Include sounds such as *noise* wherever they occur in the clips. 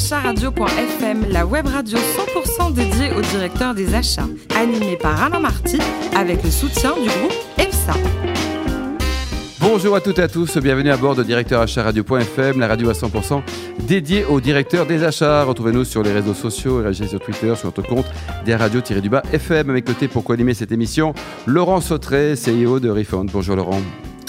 acharadio.fm, la web radio 100% dédiée au directeur des achats, animée par Alain Marty avec le soutien du groupe EFSA. Bonjour à toutes et à tous, bienvenue à bord de Directeur la radio à 100% dédiée au directeur des achats. Retrouvez-nous sur les réseaux sociaux et réagissez sur Twitter, sur notre compte des radio-du-bas FM. Avec côté pour co-animer cette émission, Laurent Sautret, CEO de Refund. Bonjour Laurent.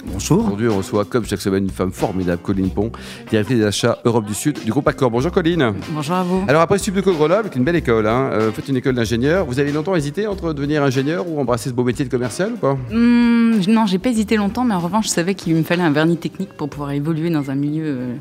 Bonjour. Aujourd'hui, on reçoit, comme chaque semaine, une femme formidable, Colline Pont, directrice des achats Europe du Sud du groupe Accor. Bonjour Colline. Bonjour à vous. Alors après Subdeco Grenoble, avec une belle école, hein, euh, vous faites une école d'ingénieur. Vous avez longtemps hésité entre devenir ingénieur ou embrasser ce beau métier de commercial ou pas? Hum, non, j'ai pas hésité longtemps, mais en revanche, je savais qu'il me fallait un vernis technique pour pouvoir évoluer dans un milieu euh,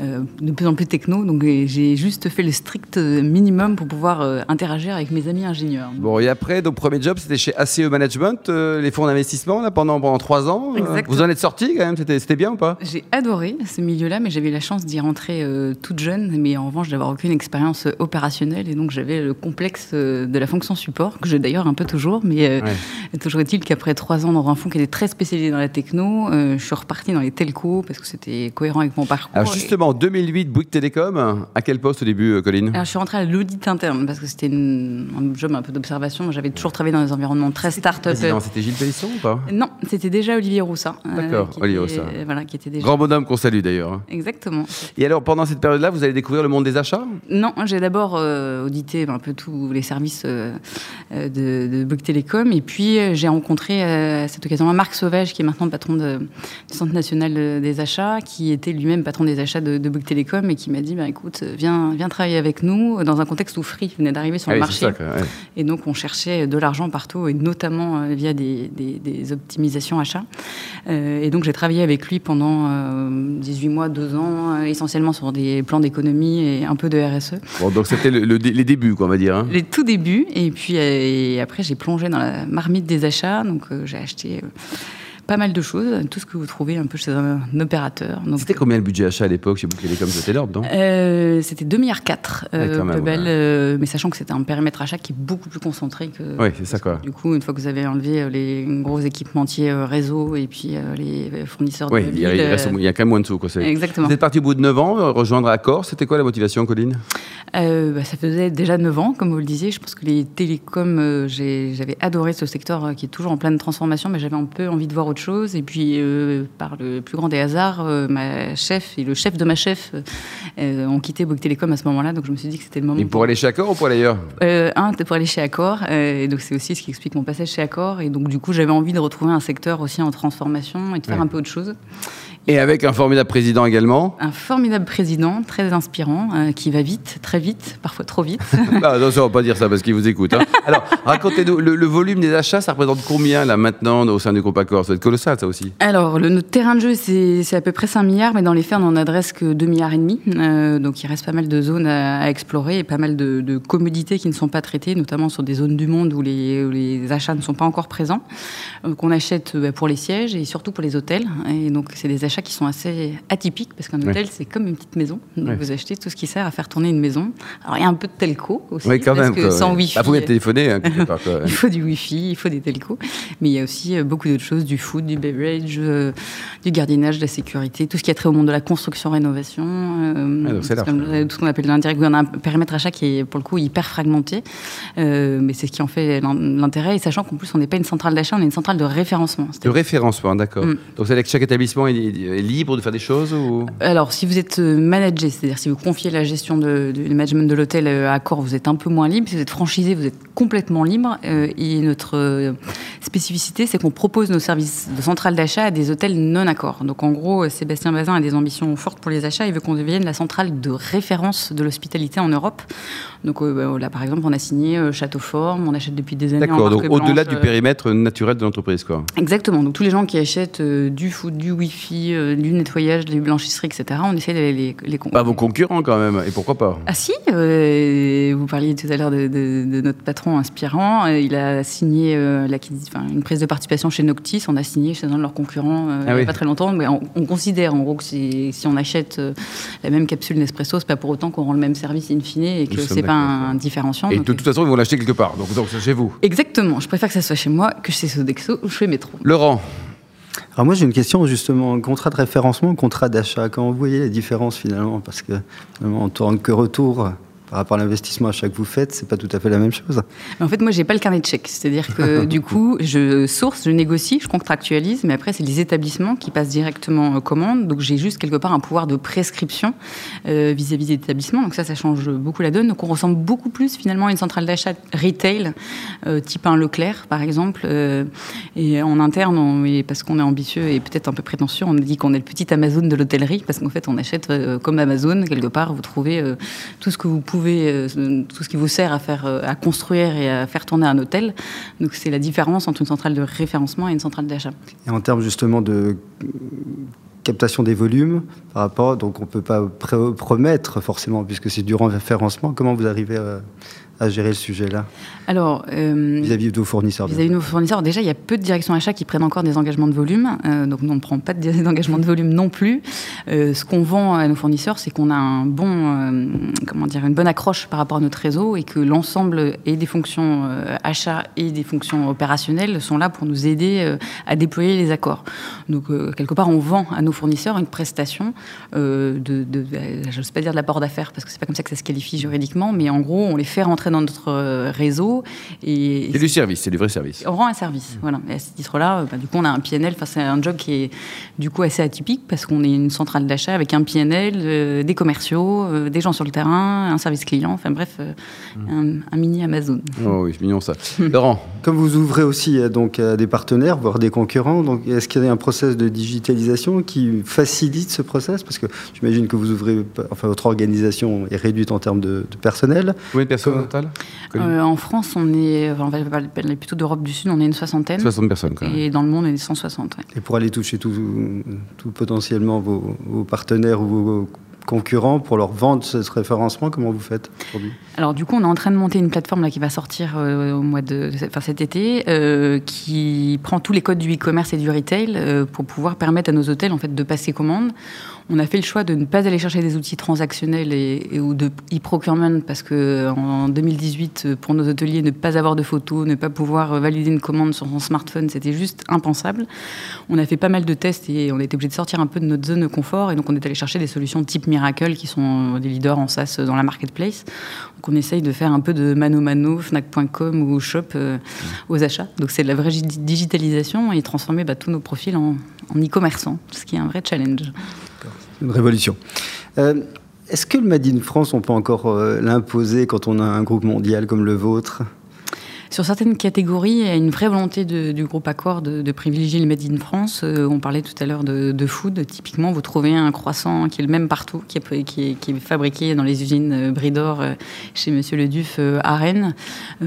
euh, de plus en plus techno. Donc euh, j'ai juste fait le strict euh, minimum pour pouvoir euh, interagir avec mes amis ingénieurs. Bon, et après, donc premier job, c'était chez ACE Management, euh, les fonds d'investissement, là, pendant, pendant trois ans. Euh, Exactement. Vous en êtes sorti quand même C'était bien ou pas? J'ai adoré ce milieu-là, mais j'avais la chance d'y rentrer euh, toute jeune, mais en revanche d'avoir aucune expérience euh, opérationnelle, et donc j'avais le complexe euh, de la fonction support, que j'ai d'ailleurs un peu toujours, mais euh, Ouais. *laughs* toujours est-il qu'après trois ans dans un fonds qui était très spécialisé dans la techno, je suis repartie dans les telcos, parce que c'était cohérent avec mon parcours. Alors justement, en 2008, Bouygues Télécom, à quel poste au début, Colline? Alors, je suis rentrée à l'audit interne parce que c'était un job un peu d'observation. J'avais toujours travaillé dans des environnements très start-up. C'était Gilles Pélisson ou pas? Non, c'était déjà Olivier Roussat. Euh, D'accord, Olivier euh, Voilà, qui était déjà. Grand bonhomme qu'on salue d'ailleurs. hein. Exactement. Et alors, pendant cette période-là, vous allez découvrir le monde des achats? Non, j'ai d'abord euh, audité un peu tous les services euh, euh, de, de Bouygues Télécom. Et puis, j'ai rencontré à cette occasion Marc Sauvage, qui est maintenant patron de- du Centre national des achats, qui était lui-même patron des achats de, de Bouygues Télécom et qui m'a dit bah, écoute, viens, viens travailler avec nous dans un contexte où Free venait d'arriver sur Ah le oui, marché. ça, ouais. Et donc, on cherchait de l'argent partout, et notamment via des, des- des optimisations achats. Euh, et donc, j'ai travaillé avec lui pendant euh, 18 mois, 2 ans, euh, essentiellement sur des plans d'économie et un peu de RSE. Bon, donc c'était le- le dé- les débuts, quoi, on va dire. hein. Les tout débuts. Et puis, euh, et après, j'ai plongé dans la marmite des achats. Donc, euh, j'ai acheté euh, pas mal de choses, tout ce que vous trouvez un peu chez un, opérateur. C'était combien le budget achat à l'époque chez Bouygues Télécom C'était énorme, non? Euh, c'était 2,4 milliards, euh, ouais. euh, mais sachant que c'était un périmètre achat qui est beaucoup plus concentré que. Oui, c'est ça, quoi. Du coup, une fois que vous avez enlevé euh, les gros équipementiers réseau et puis les fournisseurs Oui, de mobiles, il il y a quand même moins de sous. Quoi, Exactement. Vous êtes parti au bout de 9 ans, rejoindre Accor. C'était quoi la motivation, Colline? Euh, bah, ça faisait déjà 9 ans, comme vous le disiez. Je pense que les télécoms, euh, j'avais adoré ce secteur euh, qui est toujours en pleine transformation, mais j'avais un peu envie de voir autre chose. Et puis, par le plus grand des hasards, ma chef et le chef de ma chef ont quitté Bouygues Télécom à ce moment-là. Donc, je me suis dit que c'était le moment. Et pour aller chez Accor ou pour aller ailleurs? Un, c'était pour aller chez Accor. et donc, c'est aussi ce qui explique mon passage chez Accor. Et donc, du coup, j'avais envie de retrouver un secteur aussi en transformation et de faire Ouais. un peu autre chose. Et avec un formidable président également. Un formidable président, très inspirant, euh, qui va vite, très vite, parfois trop vite. *laughs* Ah, attention, on va pas dire ça parce qu'il vous écoute. hein. *laughs* Alors, racontez-nous, le, le volume des achats, ça représente combien là maintenant au sein du groupe Accor? Ça va être colossal, ça aussi. Alors, le, notre terrain de jeu, c'est à peu près 5 milliards, mais dans les faits, on en adresse que 2 milliards et demi. Euh, donc, il reste pas mal de zones à, à explorer et pas mal de, de commodités qui ne sont pas traitées, notamment sur des zones du monde où les, où les achats ne sont pas encore présents. Donc, on achète euh, bah, pour les sièges et surtout pour les hôtels. Et donc, c'est des achats qui sont assez atypiques parce qu'un hôtel, c'est comme une petite maison. Donc, vous achetez tout ce qui sert à faire tourner une maison. Alors, il y a un peu de telco aussi. Oui, quand parce même. que quoi, sans. Wi-Fi. Bah, faut bien téléphoner, hein, quelque part, quoi. *laughs* Il faut du Wi-Fi, il faut des telcos, mais il y a aussi euh, beaucoup d'autres choses, du food, du beverage, euh, du gardiennage, de la sécurité, tout ce qui a trait au monde de la construction-rénovation, euh, Ah, c'est tout, ce qu'on- tout ce qu'on appelle l'indirect. On a un périmètre achat qui est pour le coup hyper fragmenté, euh, mais c'est ce qui en fait l'in- l'intérêt, et sachant qu'en plus on n'est pas une centrale d'achat, on est une centrale de référencement. De C'est-à-dire- référencement, d'accord. Mm. Donc, c'est que chaque établissement est, libre de faire des choses ou? Alors, si vous êtes euh, managé, c'est-à-dire si vous confiez la gestion du management de l'hôtel euh, à Accor, vous êtes un peu moins libre. Si vous êtes franchisé, vous êtes complètement libre. Euh, et notre spécificité, c'est qu'on propose nos services de centrale d'achat à des hôtels non accords. Donc, en gros, Sébastien Bazin a des ambitions fortes pour les achats. Il veut qu'on devienne la centrale de référence de l'hospitalité en Europe. Donc, euh, bah, là, par exemple, on a signé euh, Château Fort, on achète depuis des années. D'accord, donc au-delà du euh, périmètre naturel de l'entreprise, quoi. Exactement. Donc tous les gens qui achètent euh, du food, du wifi, du nettoyage, des blanchisseries, etc. On essaie de les, les, Pas vos concurrents, quand même. Et pourquoi pas? Ah si, vous parliez tout à l'heure de, de- de notre patron inspirant. Il a signé enfin, une prise de participation chez Noctis. On a signé chez un de leurs concurrents Ah il n'y a oui. pas très longtemps. Mais on, on considère en gros que si, on achète la même capsule Nespresso, c'est pas pour autant qu'on rend le même service in fine et que c'est pas un différenciant. Et Donc, de toute façon, ils vont l'acheter quelque part. Donc, donc c'est chez vous. Exactement. Je préfère que ça soit chez moi que chez Sodexo ou chez Métro. Laurent, Alors moi j'ai une question justement, contrat de référencement, contrat d'achat, comment vous voyez la différence finalement? Parce que en tant que retour, par rapport à l'investissement à chaque que vous faites, c'est pas tout à fait la même chose. en fait, moi, j'ai pas le carnet de chèques. C'est-à-dire que *laughs* du coup, je source, je négocie, je contractualise, mais après, c'est les établissements qui passent directement aux commandes. Donc, j'ai juste quelque part un pouvoir de prescription euh, vis-à-vis des établissements. Donc ça, ça change beaucoup la donne. Donc, on ressemble beaucoup plus finalement à une centrale d'achat retail, euh, type un Leclerc, par exemple. Euh, et en interne, on, et parce qu'on est ambitieux et peut-être un peu prétentieux, on dit qu'on est le petit Amazon de l'hôtellerie, parce qu'en fait, on achète comme Amazon quelque part. Vous trouvez tout ce que vous pouvez euh, tout ce qui vous sert à, faire, euh, à construire et à faire tourner un hôtel. Donc c'est la différence entre une centrale de référencement et une centrale d'achat. Et en termes justement de captation des volumes par rapport, donc on peut pas promettre forcément puisque c'est du référencement, comment vous arrivez à à gérer le sujet-là Alors, euh, vis-à-vis de vos fournisseurs. Vis-à-vis de nos fournisseurs, déjà, il y a peu de directions achats qui prennent encore des engagements de volume, euh, donc nous, on ne prend pas d'engagement *laughs* de volume non plus. Euh, ce qu'on vend à nos fournisseurs, c'est qu'on a un bon, comment dire, une bonne accroche par rapport à notre réseau et que l'ensemble et des fonctions achats et des fonctions opérationnelles sont là pour nous aider à déployer les accords. Donc, quelque part, on vend à nos fournisseurs une prestation de, de je n'ose pas dire de l'apport d'affaires parce que c'est pas comme ça que ça se qualifie juridiquement, mais en gros, on les fait rentrer dans notre euh, réseau. Et, c'est du service, c'est du vrai service. On rend un service, voilà. Et à ce titre-là, euh, bah, du coup, on a un PNL. Enfin, c'est un job qui est du coup assez atypique parce qu'on est une centrale d'achat avec un PNL, euh, des commerciaux, des gens sur le terrain, un service client. Enfin bref, mmh. un, mini Amazon. Oh oui, c'est mignon ça. *laughs* Laurent. Comme vous ouvrez aussi donc à des partenaires, voire des concurrents, donc est-ce qu'il y a un process de digitalisation qui facilite ce process? Parce que j'imagine que vous ouvrez, enfin votre organisation est réduite en termes de, personnel. Oui, de euh, En France, on est, on va parler plutôt d'Europe du Sud, on est une soixantaine. 60 personnes quand même. Et dans le monde, on est 160. Et pour aller toucher tout, tout potentiellement vos, vos, partenaires ou vos concurrents pour leur vendre ce référencement Comment vous faites aujourd'hui? Alors du coup, on est en train de monter une plateforme là qui va sortir euh, au mois de, enfin, cet été, euh, qui prend tous les codes du e-commerce et du retail pour pouvoir permettre à nos hôtels en fait de passer commande on a fait le choix de ne pas aller chercher des outils transactionnels et, ou de e-procurement parce que en 2018, pour nos hôteliers, ne pas avoir de photos, ne pas pouvoir valider une commande sur son smartphone, c'était juste impensable. On a fait pas mal de tests et on a été obligé de sortir un peu de notre zone de confort et donc on est allé chercher des solutions type Miracle qui sont des leaders en SaaS dans la marketplace. Donc on essaye de faire un peu de mano mano, Fnac.com ou Shop euh, aux achats. Donc c'est de la vraie digitalisation et transformer bah, tous nos profils en, en e-commerçants, ce qui est un vrai challenge une révolution. Euh, est-ce que le Made in France, on peut encore euh, l'imposer quand on a un groupe mondial comme le vôtre? Sur certaines catégories, il y a une vraie volonté du groupe Accor de, privilégier le Made in France. Euh, on parlait tout à l'heure de, food. Typiquement, vous trouvez un croissant qui est le même partout, qui est, qui est, fabriqué dans les usines euh, Bridor euh, chez Monsieur Le Duf à Rennes.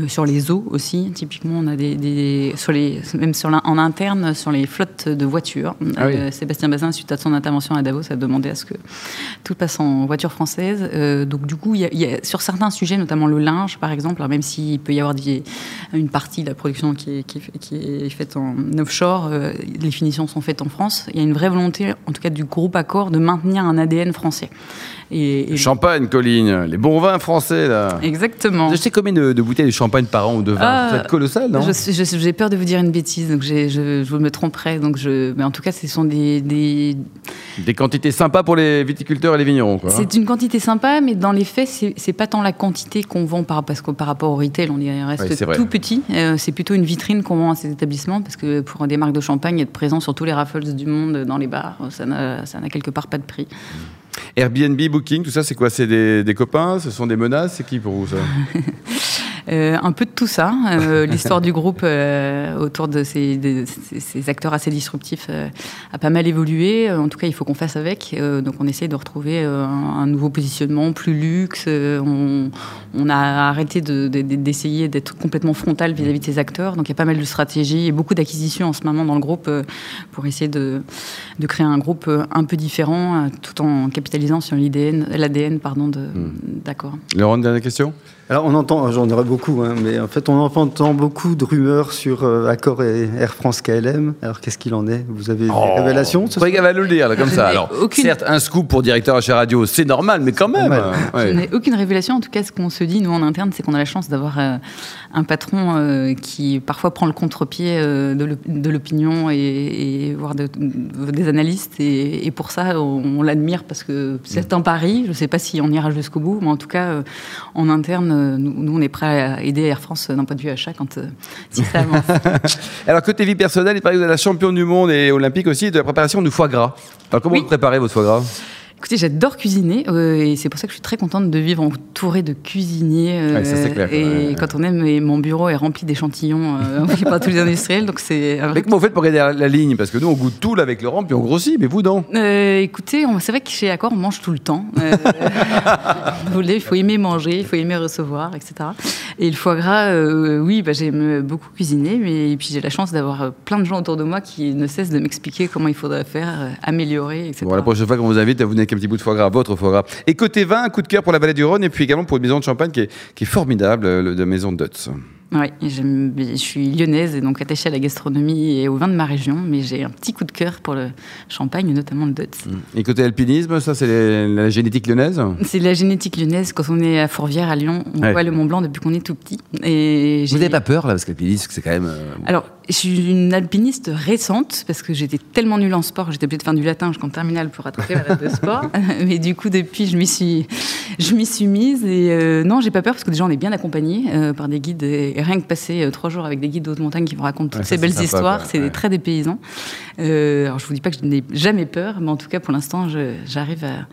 sur les eaux aussi, typiquement, on a des, sur les, même sur en interne sur les flottes de voitures. Ah Sébastien Bazin, suite à son intervention à Davos, a demandé à ce que tout passe en voiture française. donc du coup, il y, a, sur certains sujets, notamment le linge, par exemple, même s'il peut y avoir des une partie de la production qui est, qui est, faite en offshore, euh, les finitions sont faites en France. Il y a une vraie volonté, en tout cas du groupe Accor, de maintenir un ADN français. Et, Champagne, Colline, les bons vins français, là. Exactement. Vous achetez combien de, bouteilles de champagne par an ou de vin C'est ah, colossal, non? J'ai peur de vous dire une bêtise, donc je, je, me tromperai. Donc je, mais en tout cas, ce sont des, des... Des quantités sympas pour les viticulteurs et les vignerons. Hein. C'est une quantité sympa, mais dans les faits, c'est pas tant la quantité qu'on vend par, parce que par rapport au retail, on y reste tout petit. Euh, c'est plutôt une vitrine qu'on vend à ces établissements, parce que pour des marques de champagne, être présent sur tous les raffles du monde dans les bars, ça n'a quelque part pas de prix. Airbnb, Booking, tout ça, c'est quoi? C'est des, des, copains? Ce sont des menaces? C'est qui pour vous ça? *laughs* Euh, un peu de tout ça. Euh, *laughs* l'histoire du groupe euh, autour de ces, ces, acteurs assez disruptifs a pas mal évolué. En tout cas, il faut qu'on fasse avec. donc, on essaye de retrouver un, nouveau positionnement, plus luxe. On, on, a arrêté d'essayer d'être complètement frontal vis-à-vis de ces acteurs. Donc, il y a pas mal de stratégies et beaucoup d'acquisitions en ce moment dans le groupe pour essayer de, de, créer un groupe un peu différent, tout en capitalisant sur l'ADN, pardon, hmm. d'accord. Laurent, dernière question? Alors on entend, j'en aurais beaucoup, hein, mais en fait on entend beaucoup de rumeurs sur euh, Accor et Air France KLM. Alors qu'est-ce qu'il en est? Vous avez des Oh. révélations ce qu'elle va nous le dire, là, comme ça Alors, aucune- certes, un scoop pour directeur achat radio, c'est normal, mais quand même. Ouais. Je n'ai aucune révélation. En tout cas, ce qu'on se dit, nous, en interne, c'est qu'on a la chance d'avoir euh, un patron euh, qui parfois prend le contre-pied euh, de l'op- de l'opinion et, et voire de- de- des analystes. Et, et pour ça, on, on l'admire parce que c'est un pari. Je ne sais pas si on ira jusqu'au bout, mais en tout cas, euh, en interne, nous, nous, on est prêt à aider Air France d'un point de vue achat quand euh, si ça avance. *laughs* Alors, côté vie personnelle, il paraît que vous êtes la championne du monde et olympique aussi de la préparation du foie gras. Alors, comment Oui. vous préparez votre foie gras? Écoutez, j'adore cuisiner euh, et c'est pour ça que je suis très contente de vivre entourée de cuisiniers. euh, Ouais, ça, c'est clair, Et ouais, ouais. quand on aime, et mon bureau est rempli d'échantillons euh, *laughs* envoyés par tous les industriels, donc c'est Mais comment vous faites pour garder la, la ligne? Parce que nous, on goûte tout là avec Laurent, puis on grossit, mais vous, non? Euh, écoutez, c'est vrai que chez Accor, on mange tout le temps. Euh, *laughs* vous voulez, il faut aimer manger, il faut aimer recevoir, etc. Et le foie gras, oui, bah, j'aime beaucoup cuisiner, mais et puis j'ai la chance d'avoir plein de gens autour de moi qui ne cessent de m'expliquer comment il faudrait faire, améliorer, etc. Bon, la prochaine fois qu'on vous invite, vous venez avec un petit bout de foie gras, votre foie gras. Et côté vin, un coup de cœur pour la vallée du Rhône et puis également pour une maison de champagne qui est, qui est formidable, euh, le- de maison Dutz. Oui, je suis lyonnaise et donc attachée à la gastronomie et au vin de ma région, mais j'ai un petit coup de cœur pour le champagne, notamment le Dutz. Et côté alpinisme, ça, c'est la génétique lyonnaise C'est la génétique lyonnaise. Quand on est à Fourvière, à Lyon, on Ouais. voit le Mont Blanc depuis qu'on est tout petit. Et Vous n'avez pas peur là Parce que l'alpinisme, c'est quand même. euh, Alors, je suis une alpiniste récente parce que j'étais tellement nulle en sport j'étais obligée de faire du latin jusqu'en terminale pour rattraper la reste de sport. *laughs* *laughs* Mais du coup, depuis, je m'y suis, je m'y suis mise. Et euh, non, j'ai pas peur parce que déjà, on est bien accompagné euh, par des guides. Et rien que passer euh, trois jours avec des guides de haute montagne qui vous racontent toutes Ouais, ces belles sympa, histoires, c'est Ouais. très dépaysant. Euh, alors, je vous dis pas que je n'ai jamais peur, mais en tout cas, pour l'instant, j'arrive à.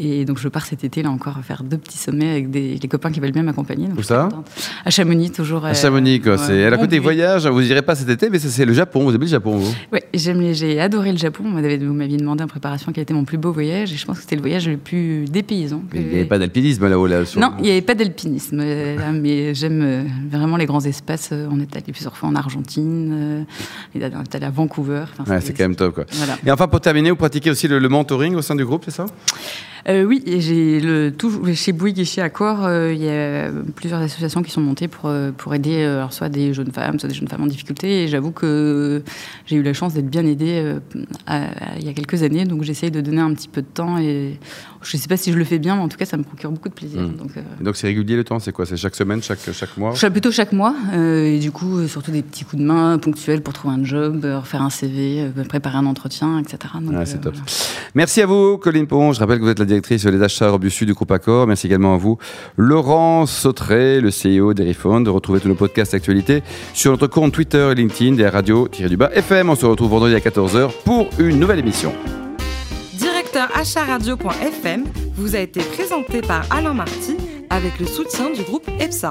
Et donc, je pars cet été, là encore, faire deux petits sommets avec des, les copains qui veulent bien m'accompagner. Où ça. À Chamonix, toujours. À euh, Chamonix, quoi. c'est... À la côté voyage, vous irez pas cet été, mais c'est le Japon. Vous aimez le Japon, vous? J'aime les- j'ai adoré le Japon. Vous m'aviez demandé en préparation quel était mon plus beau voyage, et je pense que c'était le voyage le plus dépaysant. Il n'y avait pas d'alpinisme là-haut, là. sur- Non, il n'y avait pas d'alpinisme, euh, mais j'aime euh, vraiment les grands espaces. On est allé plusieurs fois en Argentine, on est allé à Vancouver. Enfin, Ouais, c'est quand même top, quoi. Voilà. Et enfin, pour terminer, vous pratiquez aussi le, le mentoring au sein du groupe, c'est ça? Euh, oui, j'ai le tout chez Bouygues et chez Accor, euh, il y a plusieurs associations qui sont montées pour euh, pour aider alors soit des jeunes femmes, soit des jeunes femmes en difficulté. Et j'avoue que j'ai eu la chance d'être bien aidée à- à- il y a quelques années, donc j'essaye de donner un petit peu de temps. Et je ne sais pas si je le fais bien, mais en tout cas, ça me procure beaucoup de plaisir. Mm. Donc, c'est régulier le temps C'est quoi? C'est chaque semaine, chaque, chaque mois? Plutôt chaque mois, et du coup, surtout des petits coups de main ponctuels pour trouver un job, refaire un CV, préparer un entretien, etc. Donc, Ouais, c'est euh, top. voilà. Merci à vous, Colline Pont. Je rappelle que vous êtes la directrice des achats Robussu du groupe Accor. Merci également à vous, Laurent Sautré, le CEO d'Erifone. De retrouver tous nos podcasts actualités sur notre compte Twitter et LinkedIn des radios-du-bas FM. On se retrouve vendredi à 14h pour une nouvelle émission. Directeur acharadio.fm vous a été présenté par Alain Marty avec le soutien du groupe EPSA.